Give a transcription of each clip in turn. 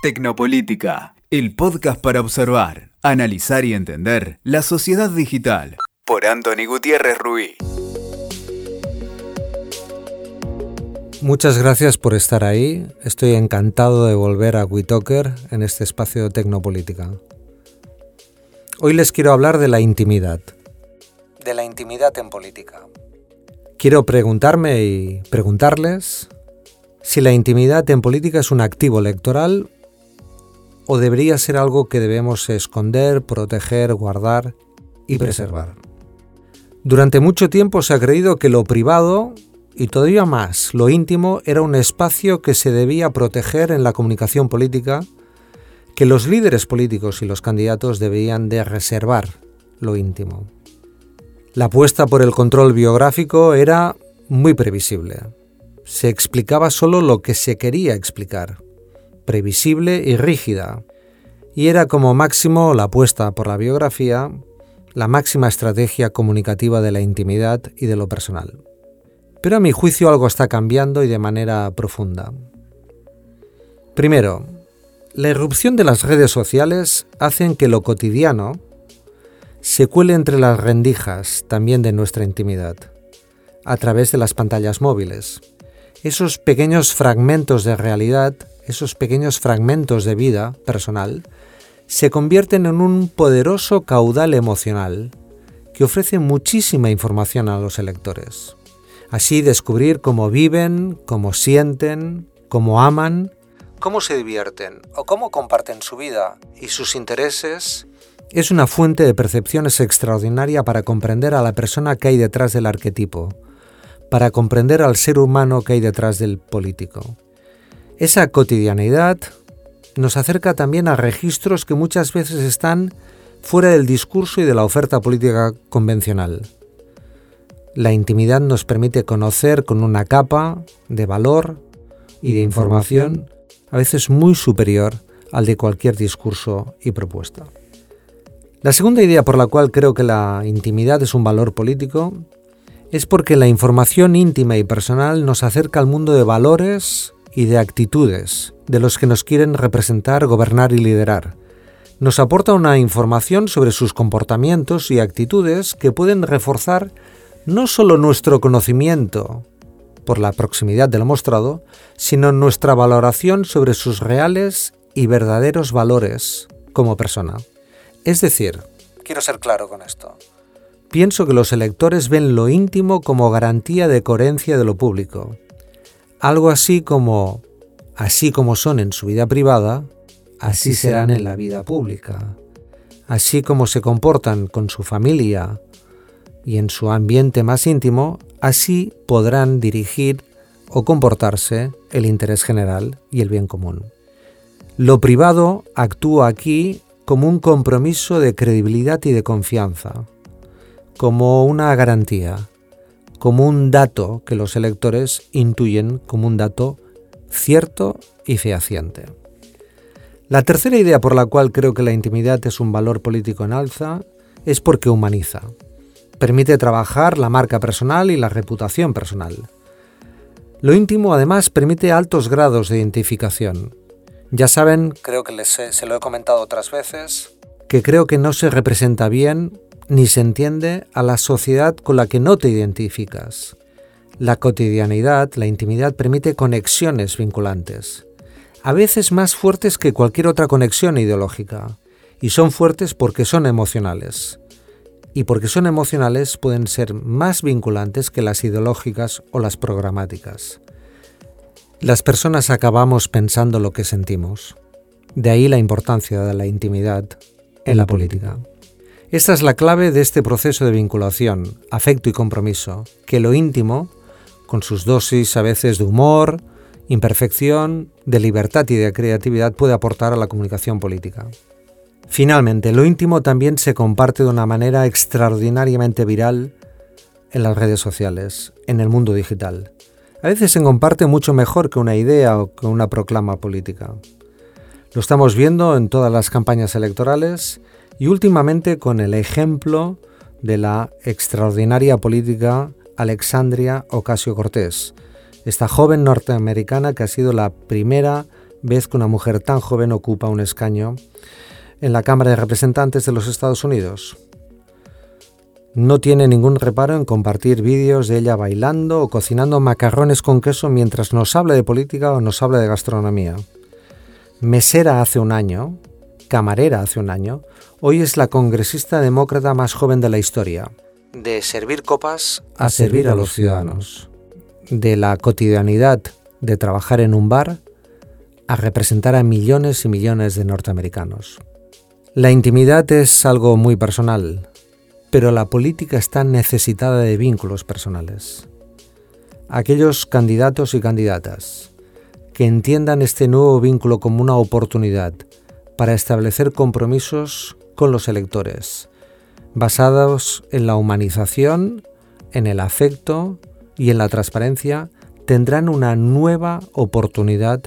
Tecnopolítica, el podcast para observar, analizar y entender la sociedad digital. Por Anthony Gutiérrez Ruiz. Muchas gracias por estar ahí. Estoy encantado de volver a WeTalker en este espacio de Tecnopolítica. Hoy les quiero hablar de la intimidad. De la intimidad en política. Quiero preguntarme y preguntarles si la intimidad en política es un activo electoral o debería ser algo que debemos esconder, proteger, guardar y preservar. Durante mucho tiempo se ha creído que lo privado y todavía más, lo íntimo era un espacio que se debía proteger en la comunicación política, que los líderes políticos y los candidatos debían de reservar lo íntimo. La apuesta por el control biográfico era muy previsible. Se explicaba solo lo que se quería explicar, previsible y rígida, y era como máximo la apuesta por la biografía, la máxima estrategia comunicativa de la intimidad y de lo personal. Pero a mi juicio algo está cambiando y de manera profunda. Primero, la irrupción de las redes sociales hacen que lo cotidiano se cuele entre las rendijas también de nuestra intimidad, a través de las pantallas móviles. Esos pequeños fragmentos de realidad, esos pequeños fragmentos de vida personal, se convierten en un poderoso caudal emocional que ofrece muchísima información a los electores. Así descubrir cómo viven, cómo sienten, cómo aman, cómo se divierten o cómo comparten su vida y sus intereses es una fuente de percepciones extraordinaria para comprender a la persona que hay detrás del arquetipo, para comprender al ser humano que hay detrás del político. Esa cotidianidad nos acerca también a registros que muchas veces están fuera del discurso y de la oferta política convencional. La intimidad nos permite conocer con una capa de valor y de información a veces muy superior al de cualquier discurso y propuesta. La segunda idea por la cual creo que la intimidad es un valor político es porque la información íntima y personal nos acerca al mundo de valores y de actitudes de los que nos quieren representar, gobernar y liderar. Nos aporta una información sobre sus comportamientos y actitudes que pueden reforzar no solo nuestro conocimiento por la proximidad de lo mostrado, sino nuestra valoración sobre sus reales y verdaderos valores como persona. Es decir, quiero ser claro con esto, pienso que los electores ven lo íntimo como garantía de coherencia de lo público. Algo así como, así como son en su vida privada, así serán en la vida pública. Así como se comportan con su familia y en su ambiente más íntimo, así podrán dirigir o comportarse el interés general y el bien común. Lo privado actúa aquí como un compromiso de credibilidad y de confianza, como una garantía, como un dato que los electores intuyen como un dato cierto y fehaciente. La tercera idea por la cual creo que la intimidad es un valor político en alza es porque humaniza. Permite trabajar la marca personal y la reputación personal. Lo íntimo además permite altos grados de identificación. Ya saben, creo que les se lo he comentado otras veces, que creo que no se representa bien ni se entiende a la sociedad con la que no te identificas. La cotidianidad, la intimidad permite conexiones vinculantes, a veces más fuertes que cualquier otra conexión ideológica, y son fuertes porque son emocionales y porque son emocionales pueden ser más vinculantes que las ideológicas o las programáticas. Las personas acabamos pensando lo que sentimos. De ahí la importancia de la intimidad en la política. Esta es la clave de este proceso de vinculación, afecto y compromiso, que lo íntimo, con sus dosis a veces de humor, imperfección, de libertad y de creatividad, puede aportar a la comunicación política. Finalmente, lo íntimo también se comparte de una manera extraordinariamente viral en las redes sociales, en el mundo digital. A veces se comparte mucho mejor que una idea o que una proclama política. Lo estamos viendo en todas las campañas electorales y últimamente con el ejemplo de la extraordinaria política Alexandria Ocasio Cortés, esta joven norteamericana que ha sido la primera vez que una mujer tan joven ocupa un escaño en la Cámara de Representantes de los Estados Unidos. No tiene ningún reparo en compartir vídeos de ella bailando o cocinando macarrones con queso mientras nos habla de política o nos habla de gastronomía. Mesera hace un año, camarera hace un año, hoy es la congresista demócrata más joven de la historia. De servir copas a servir a los ciudadanos. De la cotidianidad de trabajar en un bar a representar a millones y millones de norteamericanos. La intimidad es algo muy personal, pero la política está necesitada de vínculos personales. Aquellos candidatos y candidatas que entiendan este nuevo vínculo como una oportunidad para establecer compromisos con los electores, basados en la humanización, en el afecto y en la transparencia, tendrán una nueva oportunidad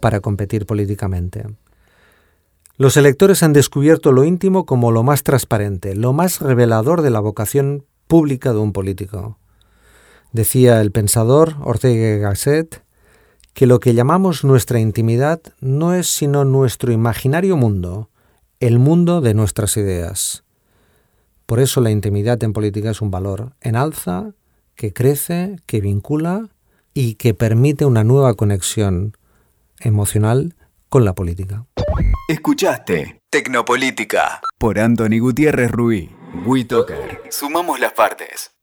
para competir políticamente. Los electores han descubierto lo íntimo como lo más transparente, lo más revelador de la vocación pública de un político. Decía el pensador Ortega Gasset que lo que llamamos nuestra intimidad no es sino nuestro imaginario mundo, el mundo de nuestras ideas. Por eso la intimidad en política es un valor en alza, que crece, que vincula y que permite una nueva conexión emocional con la política. Escuchaste Tecnopolítica por Anthony Gutiérrez Ruiz. WeToker. Sumamos las partes.